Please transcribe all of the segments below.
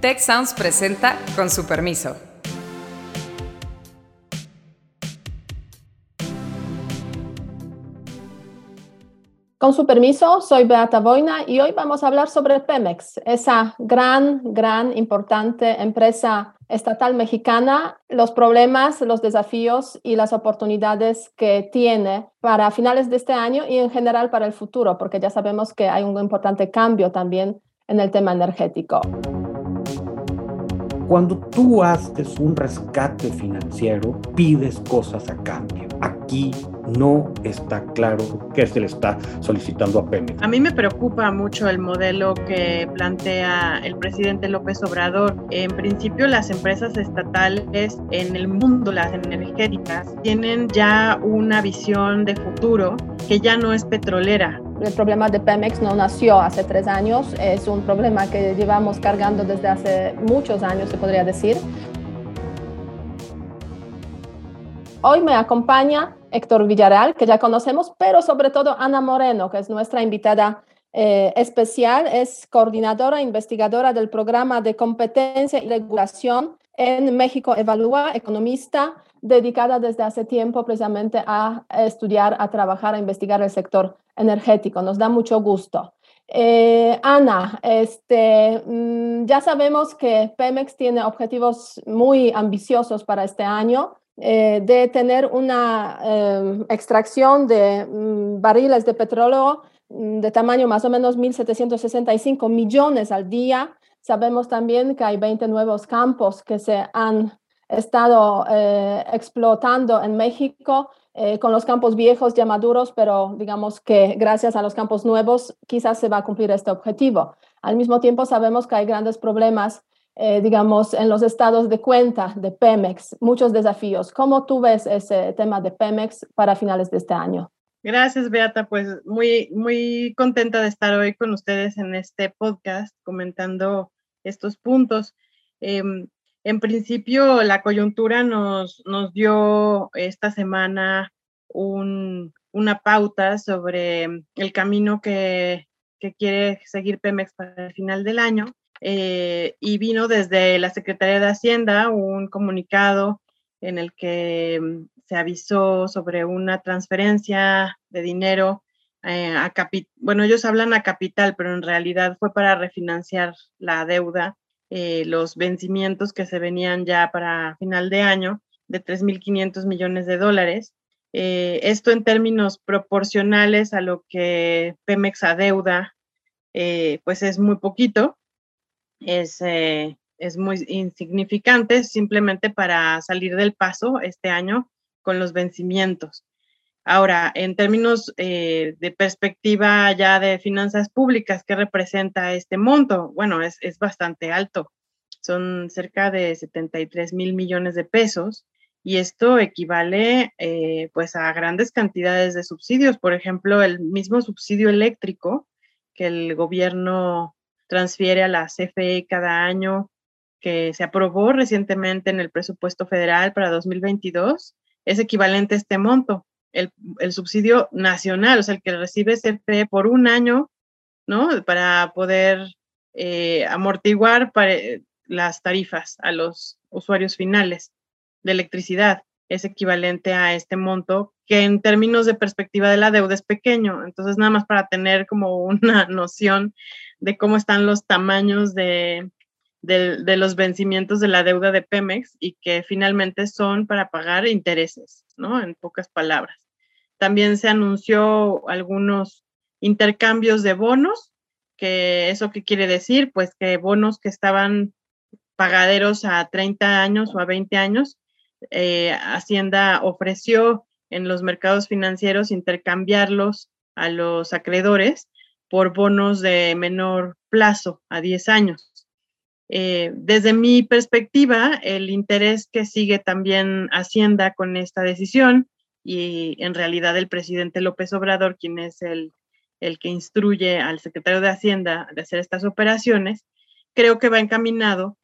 Tech Sounds presenta con su permiso. Con su permiso, soy Beata Boina y hoy vamos a hablar sobre Pemex, esa gran, gran, importante empresa estatal mexicana, los problemas, los desafíos y las oportunidades que tiene para finales de este año y en general para el futuro, porque ya sabemos que hay un importante cambio también en el tema energético. Cuando tú haces un rescate financiero, pides cosas a cambio. Aquí no está claro qué se le está solicitando a Pemex. A mí me preocupa mucho el modelo que plantea el presidente López Obrador. En principio, las empresas estatales en el mundo, las energéticas, tienen ya una visión de futuro que ya no es petrolera. El problema de Pemex no nació hace tres años, es un problema que llevamos cargando desde hace muchos años, se podría decir. Hoy me acompaña Héctor Villarreal, que ya conocemos, pero sobre todo Ana Moreno, que es nuestra invitada eh, especial, es coordinadora e investigadora del programa de competencia y regulación en México Evalúa, economista, dedicada desde hace tiempo precisamente a estudiar, a trabajar, a investigar el sector energético. Nos da mucho gusto. Eh, Ana, este, mm, ya sabemos que Pemex tiene objetivos muy ambiciosos para este año. Eh, de tener una em, extracción de mm, barriles de petróleo mm, de tamaño más o menos 1.765 millones al día. Sabemos también que hay 20 nuevos campos que se han estado eh, explotando en México eh, con los campos viejos ya maduros, pero digamos que gracias a los campos nuevos quizás se va a cumplir este objetivo. Al mismo tiempo sabemos que hay grandes problemas, eh, digamos, en los estados de cuenta de Pemex, muchos desafíos. ¿Cómo tú ves ese tema de Pemex para finales de este año? Gracias, Beata. Pues muy, muy contenta de estar hoy con ustedes en este podcast comentando estos puntos. Em, en principio, la coyuntura nos, nos dio esta semana una pauta sobre el camino que, quiere seguir Pemex para el final del año. Eh, y vino desde la Secretaría de Hacienda un comunicado en el que mm, se avisó sobre una transferencia de dinero eh, a capital. Bueno, ellos hablan a capital, pero en realidad fue para refinanciar la deuda eh, los vencimientos que se venían ya para final de año de 3.500 millones de dólares. Eh, esto en términos proporcionales a lo que Pemex adeuda, eh, pues es muy poquito, es, es muy insignificante, simplemente para salir del paso este año con los vencimientos. Ahora, en términos eh, de perspectiva ya de finanzas públicas, ¿qué representa este monto? Bueno, es, bastante alto. Son cerca de 73 mil millones de pesos y esto equivale eh, pues a grandes cantidades de subsidios. Por ejemplo, el mismo subsidio eléctrico que el gobierno transfiere a la CFE cada año, que se aprobó recientemente en el presupuesto federal para 2022, es equivalente a este monto el, subsidio nacional, o sea, el que recibe CFE por un año, ¿no? Para poder eh, amortiguar las tarifas a los usuarios finales de electricidad. Es equivalente a este monto que en términos de perspectiva de la deuda es pequeño. Entonces, nada más para tener como una noción de cómo están los tamaños de, de, los vencimientos de la deuda de Pemex y que finalmente son para pagar intereses, ¿no? En pocas palabras. También se anunció algunos intercambios de bonos, que eso qué quiere decir, pues que bonos que estaban pagaderos a 30 años o a 20 años, eh, Hacienda ofreció en los mercados financieros intercambiarlos a los acreedores por bonos de menor plazo, a 10 años. Eh, desde mi perspectiva, el interés que sigue también Hacienda con esta decisión y en realidad el presidente López Obrador, quien es el, el que instruye al secretario de Hacienda de hacer estas operaciones, creo que va encaminado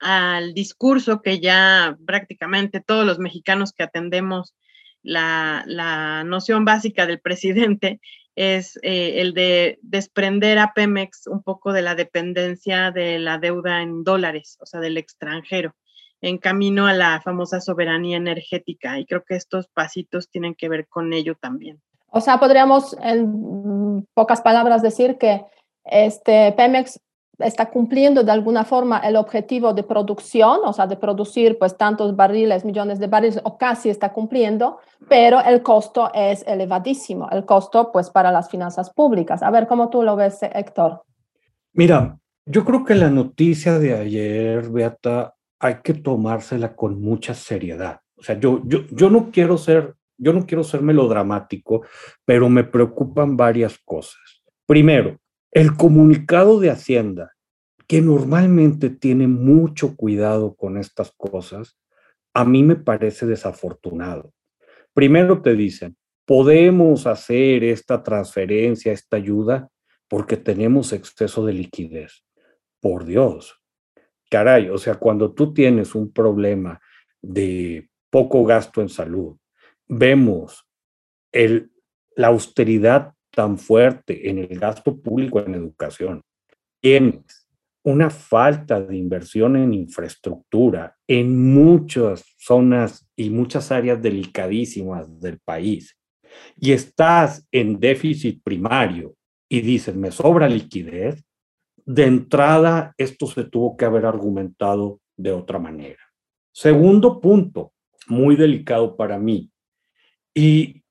al discurso que ya prácticamente todos los mexicanos que atendemos la, la noción básica del presidente es eh, el de desprender a Pemex un poco de la dependencia de la deuda en dólares, o sea, del extranjero, en camino a la famosa soberanía energética. Y creo que estos pasitos tienen que ver con ello también. O sea, podríamos en pocas palabras decir que este Pemex está cumpliendo de alguna forma el objetivo de producción, o sea, de producir pues tantos barriles, millones de barriles, o casi está cumpliendo, pero el costo es elevadísimo, el costo pues para las finanzas públicas. A ver, ¿cómo tú lo ves, Héctor? Mira, yo creo que la noticia de ayer, Beata, hay que tomársela con mucha seriedad. O sea, yo, yo, yo no quiero ser, yo no quiero ser melodramático, pero me preocupan varias cosas. Primero, el comunicado de Hacienda, que normalmente tiene mucho cuidado con estas cosas, a mí me parece desafortunado. Primero te dicen, podemos hacer esta transferencia, esta ayuda, porque tenemos exceso de liquidez. Por Dios. Caray, o sea, cuando tú tienes un problema de poco gasto en salud, vemos el, la austeridad tan fuerte en el gasto público en educación, tienes una falta de inversión en infraestructura en muchas zonas y muchas áreas delicadísimas del país, y estás en déficit primario y dices, me sobra liquidez, de entrada esto se tuvo que haber argumentado de otra manera. Segundo punto, muy delicado para mí, y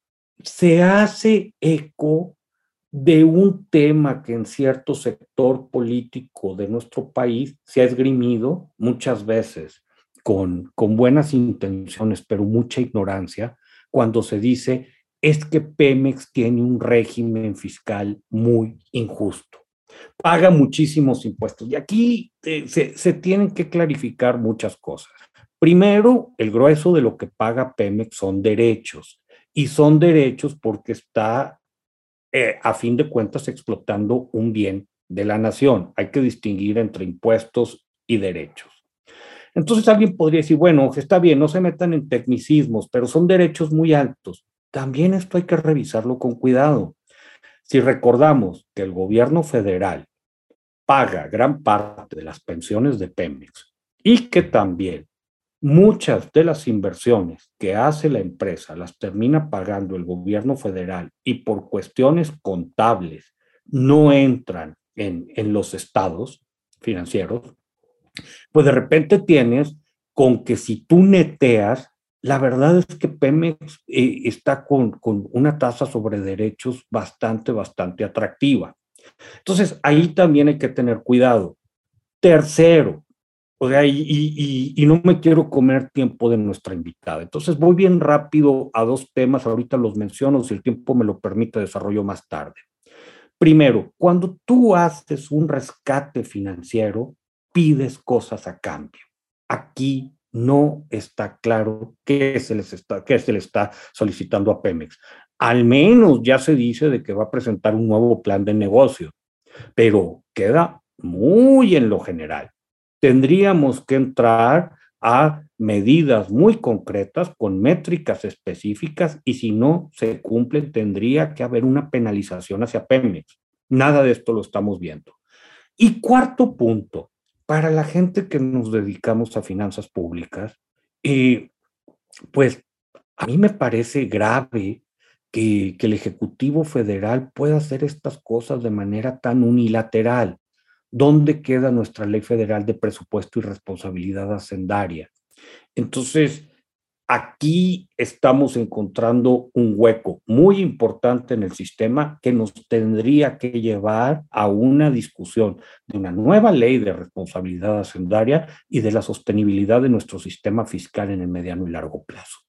se hace eco de un tema que en cierto sector político de nuestro país se ha esgrimido muchas veces con, con buenas intenciones, pero mucha ignorancia, cuando se dice es que Pemex tiene un régimen fiscal muy injusto. Paga muchísimos impuestos. Y aquí eh, se, se tienen que clarificar muchas cosas. Primero, el grueso de lo que paga Pemex son derechos. Y son derechos porque está eh, a fin de cuentas explotando un bien de la nación. Hay que distinguir entre impuestos y derechos. Entonces alguien podría decir, bueno, está bien, no se metan en tecnicismos, pero son derechos muy altos. También esto hay que revisarlo con cuidado. Si recordamos que el gobierno federal paga gran parte de las pensiones de Pemex y que también Muchas de las inversiones que hace la empresa las termina pagando el gobierno federal y por cuestiones contables no entran en, los estados financieros, pues de repente tienes con que si tú neteas, la verdad es que Pemex eh, está con, con una tasa sobre derechos bastante, bastante atractiva. Entonces, ahí también hay que tener cuidado. Tercero, o sea, y, no me quiero comer tiempo de nuestra invitada. Entonces voy bien rápido a dos temas, ahorita los menciono, si el tiempo me lo permite, desarrollo más tarde. Primero, cuando tú haces un rescate financiero, pides cosas a cambio. Aquí no está claro qué se, les está, qué se le está solicitando a Pemex. Al menos ya se dice de que va a presentar un nuevo plan de negocio, pero queda muy en lo general tendríamos que entrar a medidas muy concretas con métricas específicas y si no se cumplen tendría que haber una penalización hacia Pemex. Nada de esto lo estamos viendo. Y cuarto punto, para la gente que nos dedicamos a finanzas públicas, eh, pues a mí me parece grave que, que el Ejecutivo Federal pueda hacer estas cosas de manera tan unilateral. ¿Dónde queda nuestra ley federal de presupuesto y responsabilidad hacendaria? Entonces, aquí estamos encontrando un hueco muy importante en el sistema que nos tendría que llevar a una discusión de una nueva ley de responsabilidad hacendaria y de la sostenibilidad de nuestro sistema fiscal en el mediano y largo plazo.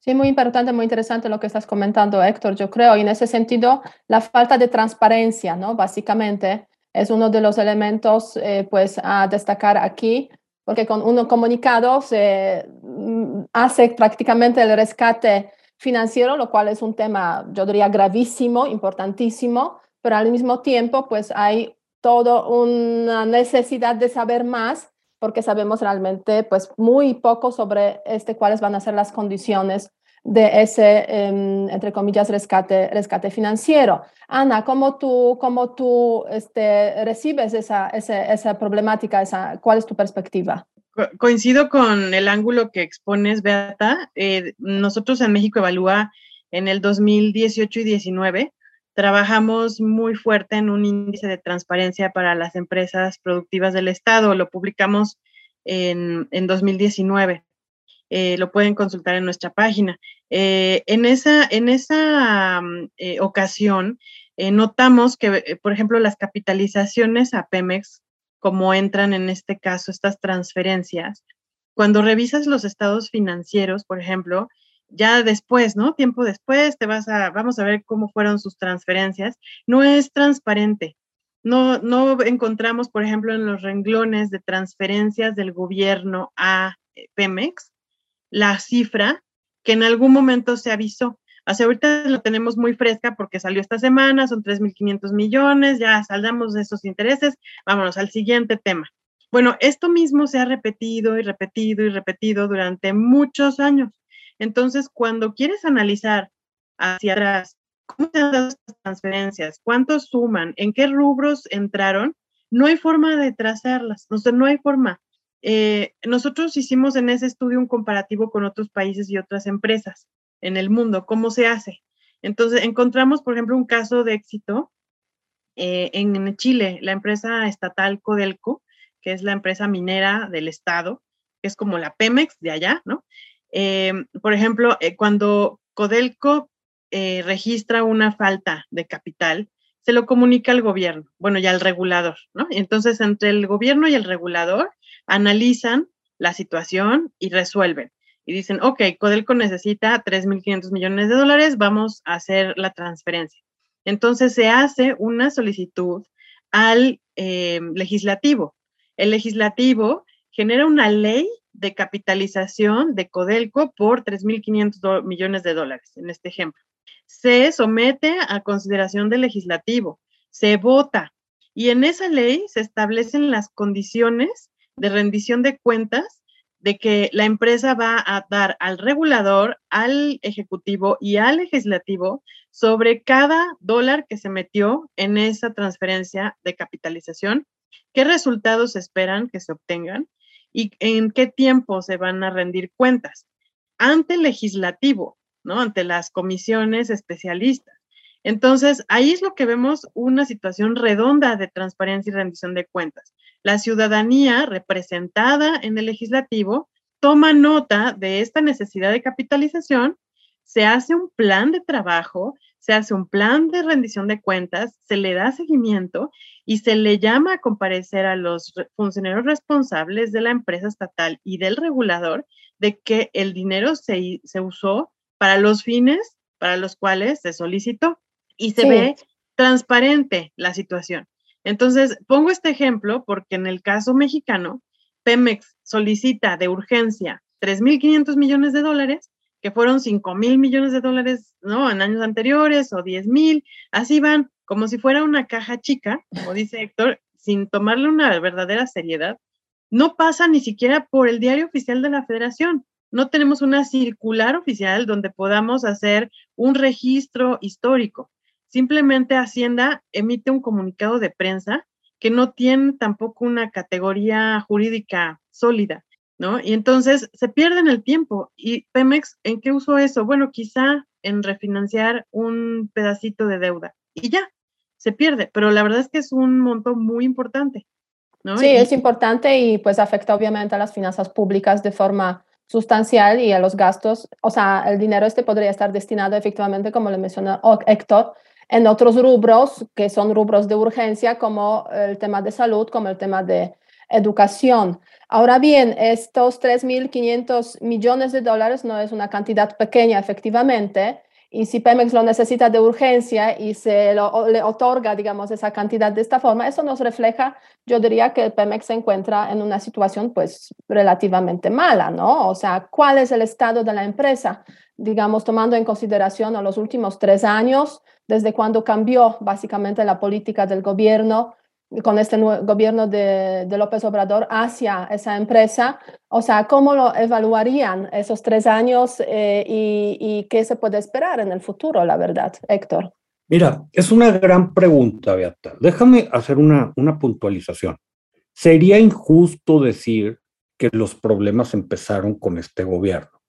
Sí, muy importante, muy interesante lo que estás comentando, Héctor. Yo creo, y en ese sentido, la falta de transparencia, ¿no? Básicamente, es uno de los elementos eh, pues a destacar aquí, porque con un comunicado se mm, hace prácticamente el rescate financiero, lo cual es un tema, yo diría, gravísimo, importantísimo, pero al mismo tiempo pues hay toda una necesidad de saber más porque sabemos realmente pues muy poco sobre este cuáles van a ser las condiciones de ese, em, entre comillas, rescate, rescate financiero. Ana, ¿cómo tú, cómo tú este, recibes esa, esa, esa problemática? Esa, ¿Cuál es tu perspectiva? coincido con el ángulo que expones, Beata. Eh, nosotros en México Evalúa en el 2018 y 19 trabajamos muy fuerte en un índice de transparencia para las empresas productivas del Estado. Lo publicamos en, en 2019. Eh, lo pueden consultar en nuestra página. Eh, en esa, en esa mm, ocasión, notamos que, por ejemplo, las capitalizaciones a Pemex como entran en este caso estas transferencias. Cuando revisas los estados financieros, por ejemplo, ya después, ¿no? Tiempo después te vas a, vamos a ver cómo fueron sus transferencias. No es transparente. No, no encontramos, por ejemplo, en los renglones de transferencias del gobierno a eh, Pemex la cifra que en algún momento se avisó. Hace ahorita lo tenemos muy fresca porque salió esta semana, son 3.500 millones, ya saldamos de esos intereses, vámonos al siguiente tema. Bueno, esto mismo se ha repetido y repetido y repetido durante muchos años. Entonces, cuando quieres analizar hacia atrás cómo se han estas transferencias, cuántos suman, en qué rubros entraron, no hay forma de trazarlas, o sea, no hay forma. Eh, nosotros hicimos en ese estudio un comparativo con otros países y otras empresas en el mundo, cómo se hace. Entonces, encontramos, por ejemplo, un caso de éxito eh, en Chile, la empresa estatal Codelco, que es la empresa minera del Estado, que es como la Pemex de allá, ¿no? Eh, por ejemplo, cuando Codelco registra una falta de capital, se lo comunica al gobierno, bueno, y al regulador, ¿no? Entonces, entre el gobierno y el regulador analizan la situación y resuelven y dicen, ok, Codelco necesita 3.500 millones de dólares, vamos a hacer la transferencia. Entonces se hace una solicitud al eh, legislativo. El legislativo genera una ley de capitalización de Codelco por 3.500 millones de dólares, en este ejemplo. Se somete a consideración del legislativo, se vota y en esa ley se establecen las condiciones de rendición de cuentas de que la empresa va a dar al regulador, al ejecutivo y al legislativo sobre cada dólar que se metió en esa transferencia de capitalización, qué resultados esperan que se obtengan y en qué tiempo se van a rendir cuentas ante el legislativo, ¿no? Ante las comisiones especialistas. Entonces, ahí es lo que vemos una situación redonda de transparencia y rendición de cuentas. La ciudadanía representada en el legislativo toma nota de esta necesidad de capitalización, se hace un plan de trabajo, se hace un plan de rendición de cuentas, se le da seguimiento y se le llama a comparecer a los funcionarios responsables de la empresa estatal y del regulador de que el dinero se, se usó para los fines para los cuales se solicitó y se ve transparente la situación. Entonces, pongo este ejemplo porque en el caso mexicano, Pemex solicita de urgencia 3.500 millones de dólares, que fueron 5.000 millones de dólares, ¿no? En años anteriores o 10.000, así van, como si fuera una caja chica, como dice Héctor, sin tomarle una verdadera seriedad. No pasa ni siquiera por el diario oficial de la federación. No tenemos una circular oficial donde podamos hacer un registro histórico. Simplemente Hacienda emite un comunicado de prensa que no tiene tampoco una categoría jurídica sólida, ¿no? Y entonces se pierden el tiempo. ¿Y Pemex en qué usó eso? Bueno, quizá en refinanciar un pedacito de deuda y ya, se pierde, pero la verdad es que es un monto muy importante. ¿no? Sí, es importante y pues afecta obviamente a las finanzas públicas de forma sustancial y a los gastos. O sea, el dinero este podría estar destinado efectivamente, como le mencionó Héctor, en otros rubros que son rubros de urgencia, como el tema de salud, como el tema de educación. Ahora bien, estos 3.500 millones de dólares no es una cantidad pequeña, efectivamente, y si Pemex lo necesita de urgencia y se le otorga, digamos, esa cantidad de esta forma, eso nos refleja, yo diría que Pemex se encuentra en una situación pues relativamente mala, ¿no? O sea, ¿cuál es el estado de la empresa? Digamos, tomando en consideración a los últimos tres años, desde cuando cambió básicamente la política del gobierno con este gobierno de, López Obrador hacia esa empresa. O sea, ¿cómo lo evaluarían esos tres años eh, y, qué se puede esperar en el futuro, la verdad, Héctor? Mira, es una gran pregunta, Beata. Déjame hacer una, una puntualización. Sería injusto decir que los problemas empezaron con este gobierno.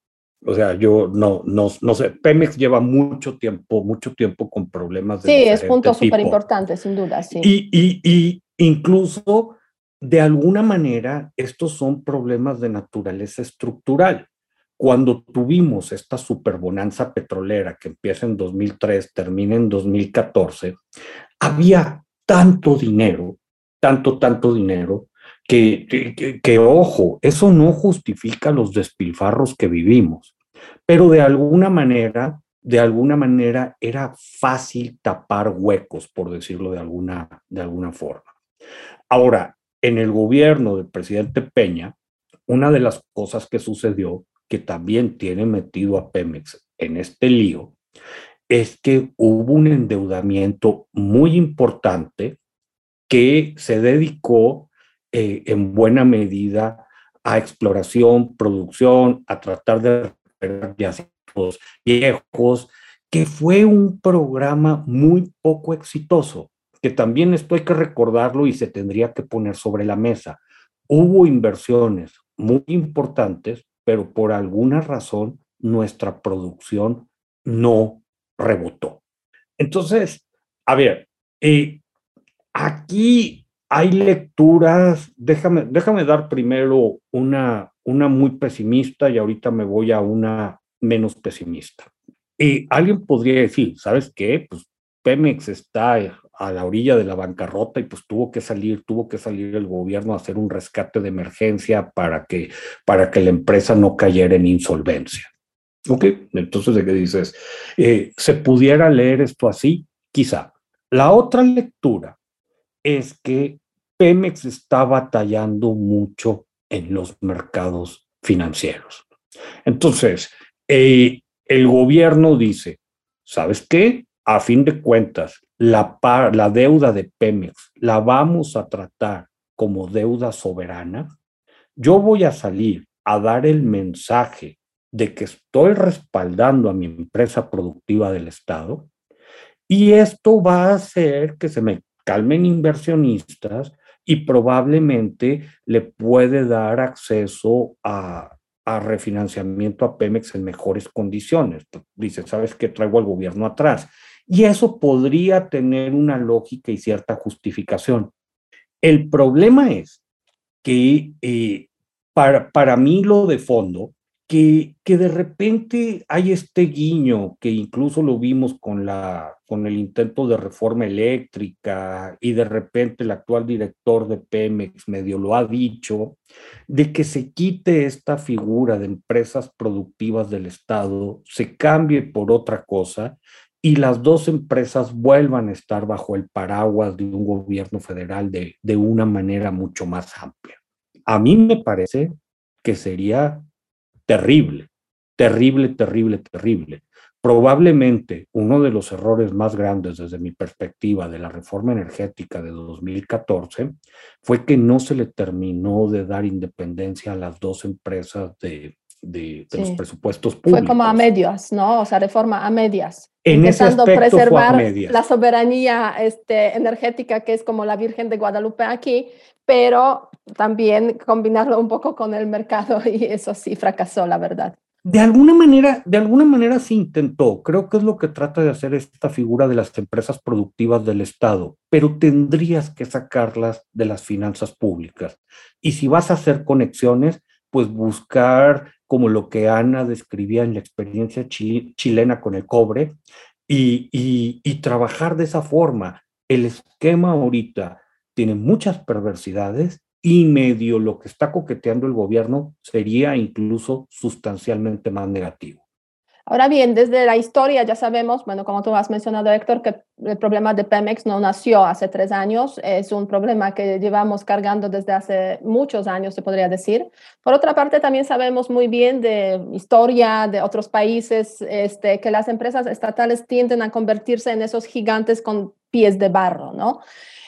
O sea, yo no, no, no sé, Pemex lleva mucho tiempo, mucho tiempo con problemas de Sí, es punto súper importante, sin duda, sí. Y, y, y incluso, de alguna manera, estos son problemas de naturaleza estructural. Cuando tuvimos esta superbonanza petrolera que empieza en 2003, termina en 2014, había tanto dinero, tanto, tanto dinero, que, que, ojo, eso no justifica los despilfarros que vivimos, pero de alguna manera, de alguna manera era fácil tapar huecos, por decirlo de alguna, de alguna forma. Ahora, en el gobierno del presidente Peña, una de las cosas que sucedió, que también tiene metido a Pemex en este lío, es que hubo un endeudamiento muy importante que se dedicó eh, en buena medida a exploración, producción, a tratar de recuperar yacimientos viejos, que fue un programa muy poco exitoso, que también esto hay que recordarlo y se tendría que poner sobre la mesa. Hubo inversiones muy importantes, pero por alguna razón nuestra producción no rebotó. Entonces, a ver, eh, aquí hay lecturas, déjame, déjame dar primero una, una muy pesimista y ahorita me voy a una menos pesimista. Y alguien podría decir, ¿sabes qué? Pues Pemex está a la orilla de la bancarrota y pues tuvo que salir, tuvo que salir el gobierno a hacer un rescate de emergencia para que, para que la empresa no cayera en insolvencia. ¿Ok? Entonces, ¿de qué dices? Eh, ¿Se pudiera leer esto así? Quizá. La otra lectura es que Pemex está batallando mucho en los mercados financieros. Entonces, eh, el gobierno dice, ¿sabes qué? A fin de cuentas, la, la deuda de Pemex la vamos a tratar como deuda soberana. Yo voy a salir a dar el mensaje de que estoy respaldando a mi empresa productiva del Estado y esto va a hacer que se me calmen inversionistas y probablemente le puede dar acceso a, refinanciamiento a Pemex en mejores condiciones. Dice, ¿sabes qué? Traigo al gobierno atrás. Y eso podría tener una lógica y cierta justificación. El problema es que eh, para, para mí lo de fondo que, de repente hay este guiño que incluso lo vimos con, la, con el intento de reforma eléctrica y de repente el actual director de Pemex medio lo ha dicho, de que se quite esta figura de empresas productivas del Estado, se cambie por otra cosa y las dos empresas vuelvan a estar bajo el paraguas de un gobierno federal de, de una manera mucho más amplia. A mí me parece que sería terrible, terrible, terrible, terrible. Probablemente uno de los errores más grandes desde mi perspectiva de la reforma energética de 2014 fue que no se le terminó de dar independencia a las dos empresas de, de, los presupuestos públicos. Fue como a medias, ¿no? O sea, reforma a medias. En intentando preservar la soberanía este, energética que es como la Virgen de Guadalupe aquí, pero también combinarlo un poco con el mercado y eso sí fracasó, la verdad. De alguna manera, de alguna manera se intentó. Creo que es lo que trata de hacer esta figura de las empresas productivas del Estado, pero tendrías que sacarlas de las finanzas públicas. Y si vas a hacer conexiones, pues buscar como lo que Ana describía en la experiencia chilena con el cobre y, y trabajar de esa forma. El esquema ahorita tiene muchas perversidades y medio lo que está coqueteando el gobierno sería incluso sustancialmente más negativo. Ahora bien, desde la historia ya sabemos, bueno, como tú has mencionado, Héctor, que el problema de Pemex no nació hace tres años, es un problema que llevamos cargando desde hace muchos años, se podría decir. Por otra parte, también sabemos muy bien de historia de otros países este, que las empresas estatales tienden a convertirse en esos gigantes con pies de barro, ¿no?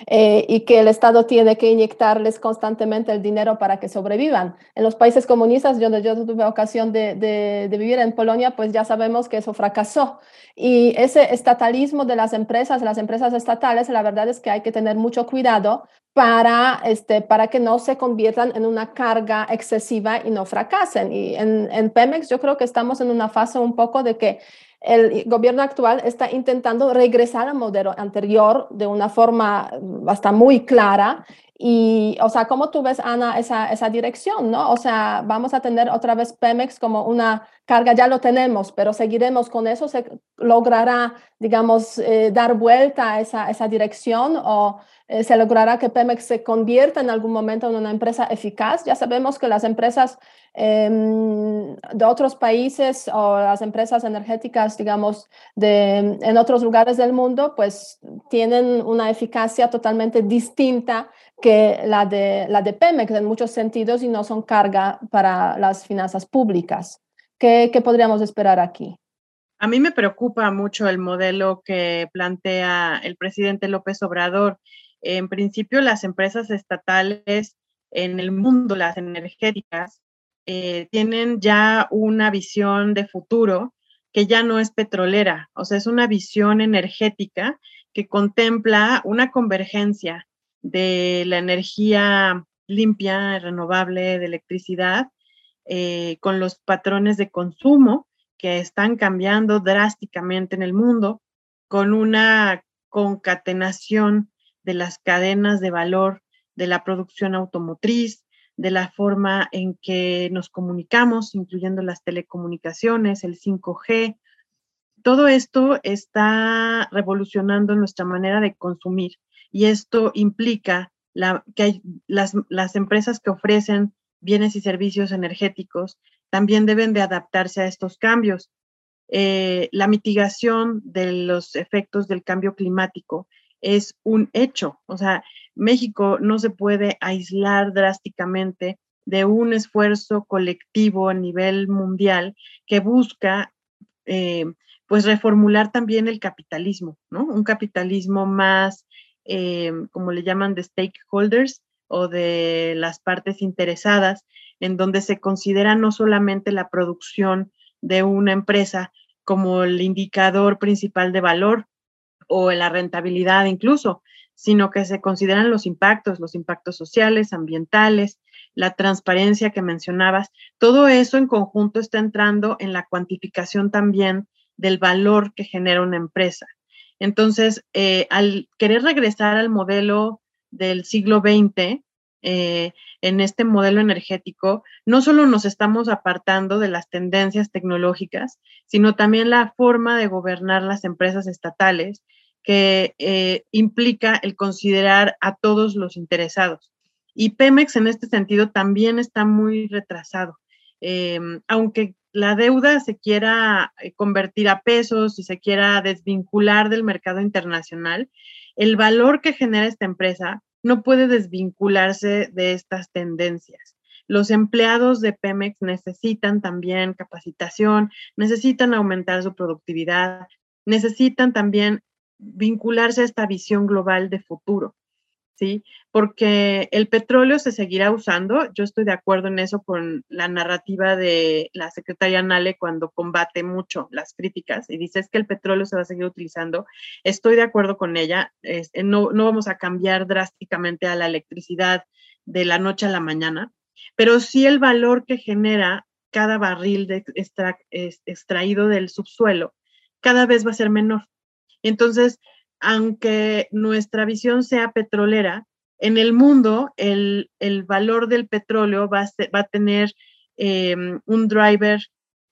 Eh, y que el Estado tiene que inyectarles constantemente el dinero para que sobrevivan. En los países comunistas, donde yo tuve ocasión de, vivir en Polonia, pues ya sabemos que eso fracasó. Y ese estatalismo de las empresas, las empresas estatales, la verdad es que hay que tener mucho cuidado para, este, para que no se conviertan en una carga excesiva y no fracasen. Y en Pemex yo creo que estamos en una fase un poco de que el gobierno actual está intentando regresar al modelo anterior de una forma bastante muy clara. Y, o sea, ¿cómo tú ves, Ana, esa, esa dirección, no? O sea, vamos a tener otra vez Pemex como una carga, ya lo tenemos, pero seguiremos con eso, se logrará, digamos, eh, dar vuelta a esa, esa dirección o eh, se logrará que Pemex se convierta en algún momento en una empresa eficaz. Ya sabemos que las empresas em, de otros países o las empresas energéticas, digamos, de, en otros lugares del mundo, pues tienen una eficacia totalmente distinta que la de, la de Pemex en muchos sentidos y no son carga para las finanzas públicas. ¿Qué, qué podríamos esperar aquí? A mí me preocupa mucho el modelo que plantea el presidente López Obrador en principio, las empresas estatales en el mundo, las energéticas, eh, tienen ya una visión de futuro que ya no es petrolera, o sea, es una visión energética que contempla una convergencia de la energía limpia, renovable, de electricidad, eh, con los patrones de consumo que están cambiando drásticamente en el mundo, con una concatenación de las cadenas de valor de la producción automotriz, de la forma en que nos comunicamos, incluyendo las telecomunicaciones, el 5G. Todo esto está revolucionando nuestra manera de consumir y esto implica que las, las empresas que ofrecen bienes y servicios energéticos también deben de adaptarse a estos cambios. Eh, la mitigación de los efectos del cambio climático es un hecho. O sea, México no se puede aislar drásticamente de un esfuerzo colectivo a nivel mundial que busca, eh, pues, reformular también el capitalismo, ¿no? Un capitalismo más, eh, como le llaman, de stakeholders o de las partes interesadas, en donde se considera no solamente la producción de una empresa como el indicador principal de valor, o la rentabilidad incluso, sino que se consideran los impactos, los impactos sociales, ambientales, la transparencia que mencionabas. Todo eso en conjunto está entrando en la cuantificación también del valor que genera una empresa. Entonces, eh, al querer regresar al modelo del siglo XX, eh, en este modelo energético, no solo nos estamos apartando de las tendencias tecnológicas, sino también la forma de gobernar las empresas estatales que eh, implica el considerar a todos los interesados. Y Pemex en este sentido también está muy retrasado. Em, aunque la deuda se quiera eh, convertir a pesos y se quiera desvincular del mercado internacional, el valor que genera esta empresa no puede desvincularse de estas tendencias. Los empleados de Pemex necesitan también capacitación, necesitan aumentar su productividad, necesitan también vincularse a esta visión global de futuro, ¿sí? Porque el petróleo se seguirá usando, yo estoy de acuerdo en eso con la narrativa de la secretaria Nale cuando combate mucho las críticas y dice es que el petróleo se va a seguir utilizando, estoy de acuerdo con ella, no, no vamos a cambiar drásticamente a la electricidad de la noche a la mañana, pero sí el valor que genera cada barril de extraído del subsuelo cada vez va a ser menor. Entonces, aunque nuestra visión sea petrolera, en el mundo el, valor del petróleo va a, tener em, un driver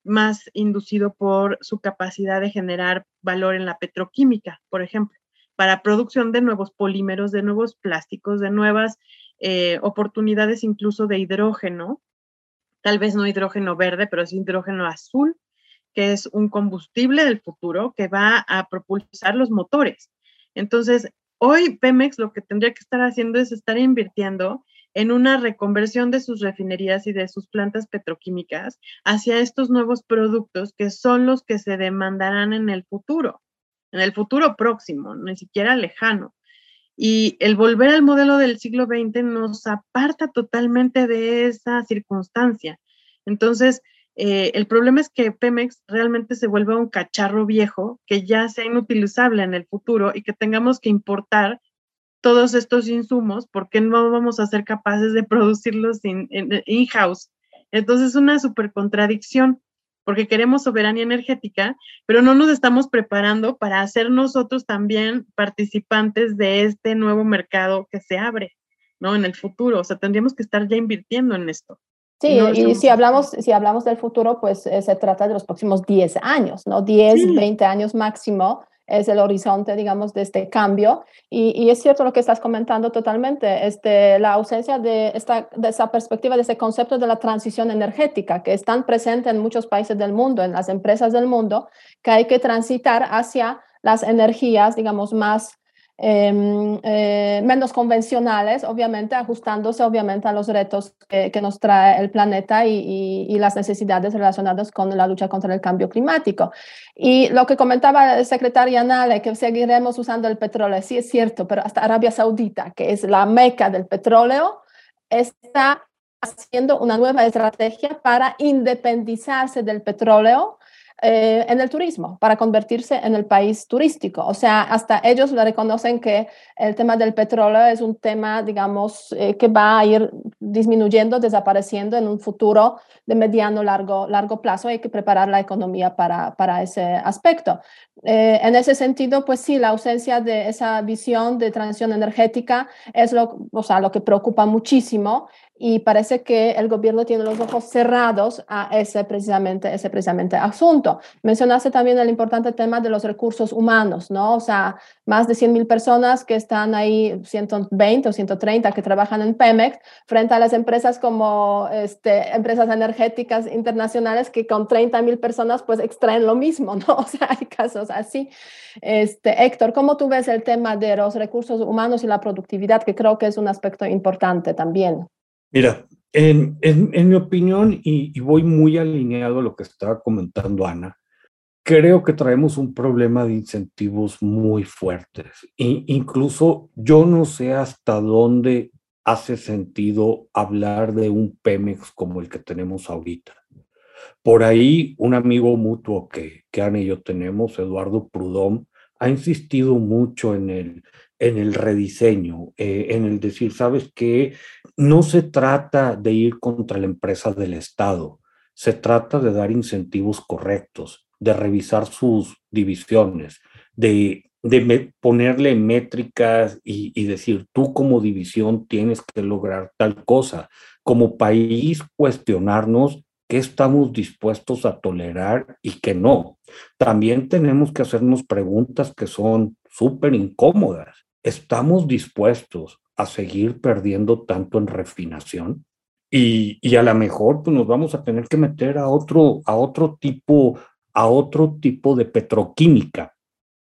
más inducido por su capacidad de generar valor en la petroquímica, por ejemplo, para producción de nuevos polímeros, de nuevos plásticos, de nuevas eh, oportunidades incluso de hidrógeno, tal vez no hidrógeno verde, pero sí hidrógeno azul, que es un combustible del futuro que va a propulsar los motores. Entonces, hoy Pemex lo que tendría que estar haciendo es estar invirtiendo en una reconversión de sus refinerías y de sus plantas petroquímicas hacia estos nuevos productos que son los que se demandarán en el futuro. en el futuro próximo, ni siquiera lejano. Y el volver al modelo del siglo XX nos aparta totalmente de esa circunstancia. Entonces, eh, el problema es que Pemex realmente se vuelva un cacharro viejo que ya sea inutilizable en el futuro y que tengamos que importar todos estos insumos porque no vamos a ser capaces de producirlos in-house. Entonces es una super contradicción porque queremos soberanía energética, pero no nos estamos preparando para ser nosotros también participantes de este nuevo mercado que se abre, ¿no? En el futuro, o sea, tendríamos que estar ya invirtiendo en esto. Sí, y si hablamos, si hablamos del futuro, pues eh, se trata de los próximos 10 años, ¿no? 10, 20 años máximo es el horizonte, digamos, de este cambio. Y, es cierto lo que estás comentando totalmente, este, la ausencia de, esta, de esa perspectiva, de ese concepto de la transición energética, que es tan presente en muchos países del mundo, en las empresas del mundo, que hay que transitar hacia las energías, digamos, más menos convencionales, obviamente ajustándose obviamente a los retos que, nos trae el planeta y, las necesidades relacionadas con la lucha contra el cambio climático. Y lo que comentaba el secretario Nale, que seguiremos usando el petróleo, sí es cierto, pero hasta Arabia Saudita, que es la meca del petróleo, está haciendo una nueva estrategia para independizarse del petróleo eh, en el turismo, para convertirse en el país turístico. O sea, hasta ellos reconocen que el tema del petróleo es un tema, digamos, eh, que va a ir disminuyendo, desapareciendo en un futuro de mediano, largo, largo plazo. Hay que preparar la economía para, para ese aspecto. Eh, en ese sentido, pues sí, la ausencia de esa visión de transición energética es lo, o sea, lo que preocupa muchísimo y parece que el gobierno tiene los ojos cerrados a ese precisamente, ese precisamente asunto. Mencionaste también el importante tema de los recursos humanos, ¿no? O sea, más de 100 mil personas que están ahí, 120 o 130 que trabajan en Pemex, frente a las empresas como este, empresas energéticas internacionales que con 30 mil personas pues extraen lo mismo, ¿no? O sea, hay casos así. Este, Héctor, ¿cómo tú ves el tema de los recursos humanos y la productividad, que creo que es un aspecto importante también? Mira, en, mi opinión, y, voy muy alineado a lo que estaba comentando Ana, creo que traemos un problema de incentivos muy fuertes. E incluso yo no sé hasta dónde hace sentido hablar de un Pemex como el que tenemos ahorita. Por ahí, un amigo mutuo que, que Ana y yo tenemos, Eduardo Prudón, ha insistido mucho en el, en el rediseño, eh, en el decir, sabes que no se trata de ir contra la empresa del Estado, se trata de dar incentivos correctos, de revisar sus divisiones, de, de ponerle métricas y, y decir, tú como división tienes que lograr tal cosa. Como país, cuestionarnos qué estamos dispuestos a tolerar y qué no. También tenemos que hacernos preguntas que son súper incómodas. ¿Estamos dispuestos a seguir perdiendo tanto en refinación? Y, y, a lo mejor pues, nos vamos a tener que meter a otro, a otro tipo, a otro tipo de petroquímica.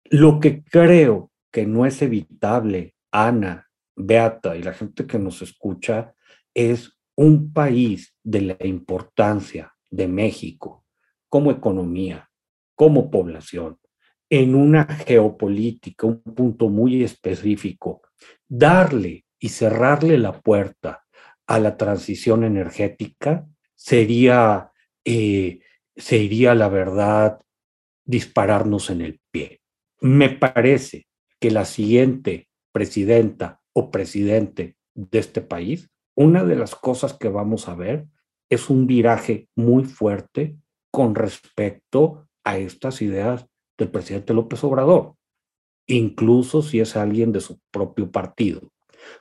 Lo que creo que no es evitable, Ana, Beata y la gente que nos escucha, es un país de la importancia de México como economía, como población, en una geopolítica, un punto muy específico, darle y cerrarle la puerta a la transición energética sería, eh, sería la verdad, dispararnos en el pie. Me parece que la siguiente presidenta o presidente de este país una de las cosas que vamos a ver es un viraje muy fuerte con respecto a estas ideas del presidente López Obrador, incluso si es alguien de su propio partido.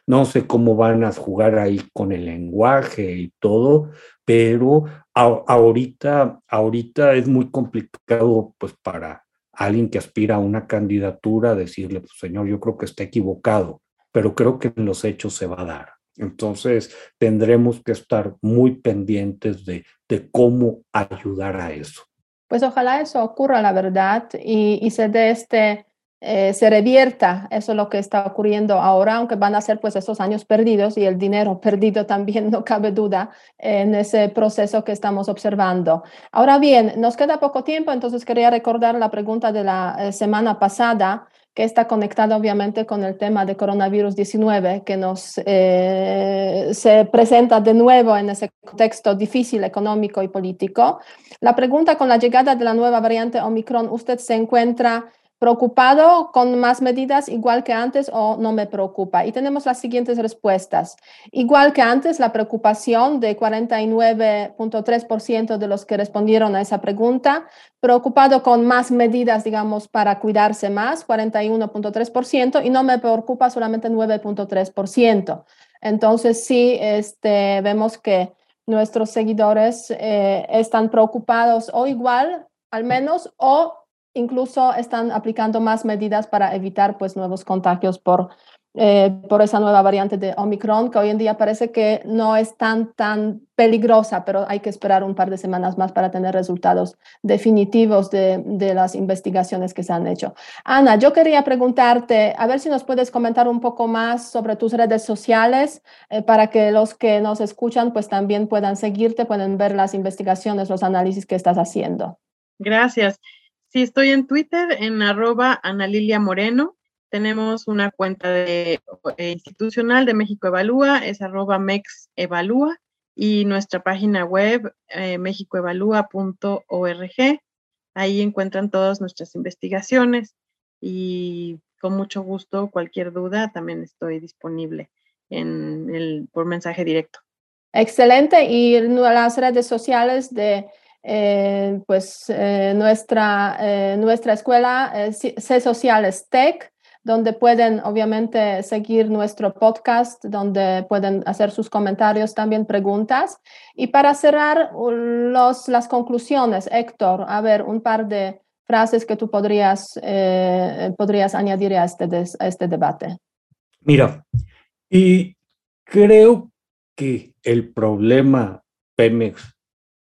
No sé cómo van a jugar ahí con el lenguaje y todo, pero ahorita, ahorita es muy complicado pues para alguien que aspira a una candidatura decirle, pues, señor, yo creo que está equivocado, pero creo que en los hechos se va a dar. Entonces, tendremos que estar muy pendientes de, cómo ayudar a eso. Pues ojalá eso ocurra, la verdad, y, se dé este, eh, se revierta eso es lo que está ocurriendo ahora, aunque van a ser pues esos años perdidos y el dinero perdido también, no cabe duda, en ese proceso que estamos observando. Ahora bien, nos queda poco tiempo, entonces quería recordar la pregunta de la eh, semana pasada que está conectada obviamente con el tema de coronavirus 19, que nos eh, se presenta de nuevo en ese contexto difícil económico y político. La pregunta con la llegada de la nueva variante Omicron, ¿usted se encuentra preocupado con más medidas igual que antes o no me preocupa? Y tenemos las siguientes respuestas. Igual que antes, la preocupación de 49.3% de los que respondieron a esa pregunta, preocupado con más medidas, digamos, para cuidarse más, 41.3%, y no me preocupa solamente 9.3%. Entonces, sí, este, vemos que nuestros seguidores eh, están preocupados o igual, al menos, o incluso están aplicando más medidas para evitar pues nuevos contagios por, eh, por esa nueva variante de Omicron, que hoy en día parece que no es tan, tan peligrosa, pero hay que esperar un par de semanas más para tener resultados definitivos de, de las investigaciones que se han hecho. Ana, yo quería preguntarte, a ver si nos puedes comentar un poco más sobre tus redes sociales eh, para que los que nos escuchan pues también puedan seguirte, pueden ver las investigaciones, los análisis que estás haciendo. Gracias. Sí, estoy en Twitter en arroba Analilia Moreno. Tenemos una cuenta de, eh, institucional de México Evalúa, es arroba Mex Evalúa, y nuestra página web eh, mexicoevalúa.org. Ahí encuentran todas nuestras investigaciones y con mucho gusto, cualquier duda, también estoy disponible por mensaje directo. Excelente. Y las redes sociales de eh, pues eh, nuestra, eh, nuestra escuela C Sociales Tech, donde pueden obviamente seguir nuestro podcast, donde pueden hacer sus comentarios, también preguntas. Y para cerrar los, las conclusiones, Héctor, a ver, un par de frases que tú podrías, podrías añadir a este, a este debate. Mira, y creo que el problema Pemex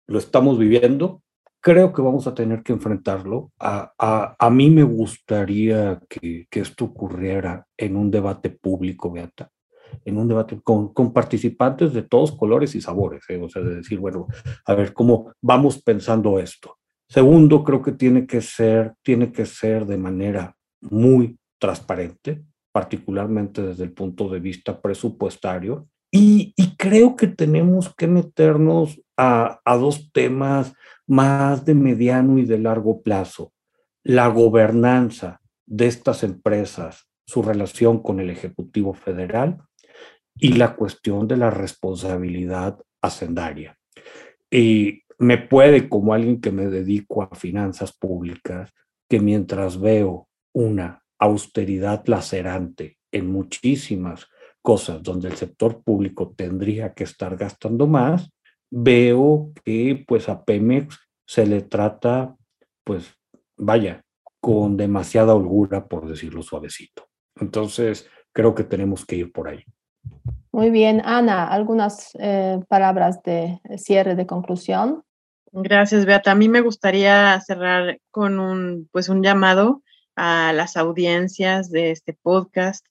lo estamos viviendo, creo que vamos a tener que enfrentarlo. A, a, a mí me gustaría que, que, esto ocurriera en un debate público, Beata, en un debate con, con participantes de todos colores y sabores, ¿eh? o sea, de decir, bueno, a ver cómo vamos pensando esto. Segundo, creo que tiene que ser, tiene que ser de manera muy transparente, particularmente desde el punto de vista presupuestario, y, creo que tenemos que meternos a, dos temas más de mediano y de largo plazo. La gobernanza de estas empresas, su relación con el Ejecutivo Federal y la cuestión de la responsabilidad hacendaria. Y me puede, como alguien que me dedico a finanzas públicas, que mientras veo una austeridad lacerante en muchísimas cosas donde el sector público tendría que estar gastando más, veo que pues a Pemex se le trata, pues vaya, con demasiada holgura, por decirlo suavecito. Entonces, creo que tenemos que ir por ahí. Muy bien, Ana, algunas eh, palabras de cierre, de conclusión. Gracias, Beata. A mí me gustaría cerrar con un, pues, un llamado a las audiencias de este podcast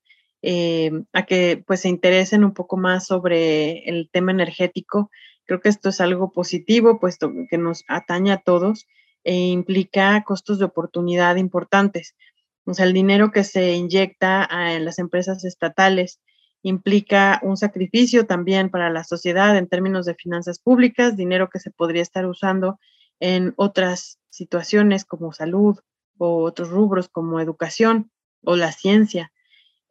eh, a que pues se interesen un poco más sobre el tema energético. Creo que esto es algo positivo, puesto que nos atañe a todos e implica costos de oportunidad importantes. O sea, el dinero que se inyecta en las empresas estatales implica un sacrificio también para la sociedad en términos de finanzas públicas, dinero que se podría estar usando en otras situaciones como salud o otros rubros como educación o la ciencia.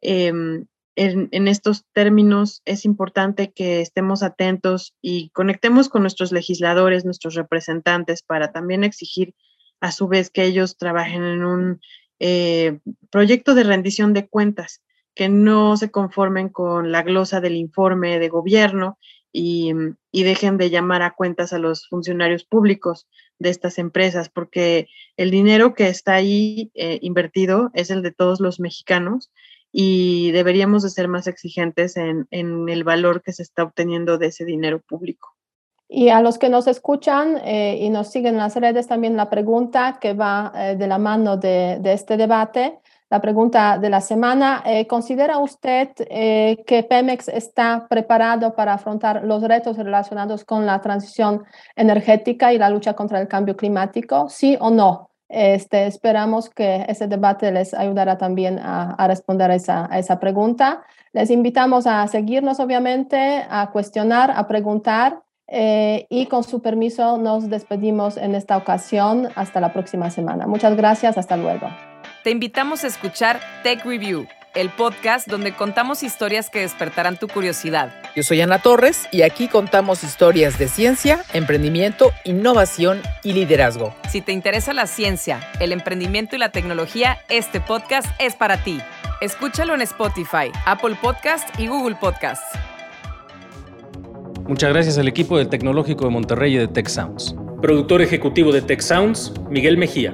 Em, en, estos términos es importante que estemos atentos y conectemos con nuestros legisladores, nuestros representantes, para también exigir a su vez que ellos trabajen en un eh, proyecto de rendición de cuentas, que no se conformen con la glosa del informe de gobierno y, dejen de llamar a cuentas a los funcionarios públicos de estas empresas, porque el dinero que está ahí eh, invertido es el de todos los mexicanos y deberíamos de ser más exigentes en, en, el valor que se está obteniendo de ese dinero público. Y a los que nos escuchan eh, y nos siguen en las redes, también la pregunta que va eh, de la mano de, de, este debate. la pregunta de la semana. Eh, ¿Considera usted que Pemex está preparado para afrontar los retos relacionados con la transición energética y la lucha contra el cambio climático? ¿Sí o no? Este, esperamos que ese debate les ayudará también a, responder a esa, esa pregunta. Les invitamos a seguirnos, obviamente, a cuestionar, a preguntar eh, y con su permiso nos despedimos en esta ocasión. Hasta la próxima semana. Muchas gracias. Hasta luego. Te invitamos a escuchar Tech Review, el podcast donde contamos historias que despertarán tu curiosidad. Yo soy Ana Torres y aquí contamos historias de ciencia, emprendimiento, innovación y liderazgo. Si te interesa la ciencia, el emprendimiento y la tecnología, este podcast es para ti. Escúchalo en Spotify, Apple Podcast y Google Podcast. Muchas gracias al equipo del Tecnológico de Monterrey y de Tech Sounds. Productor ejecutivo de Tech Sounds, Miguel Mejía.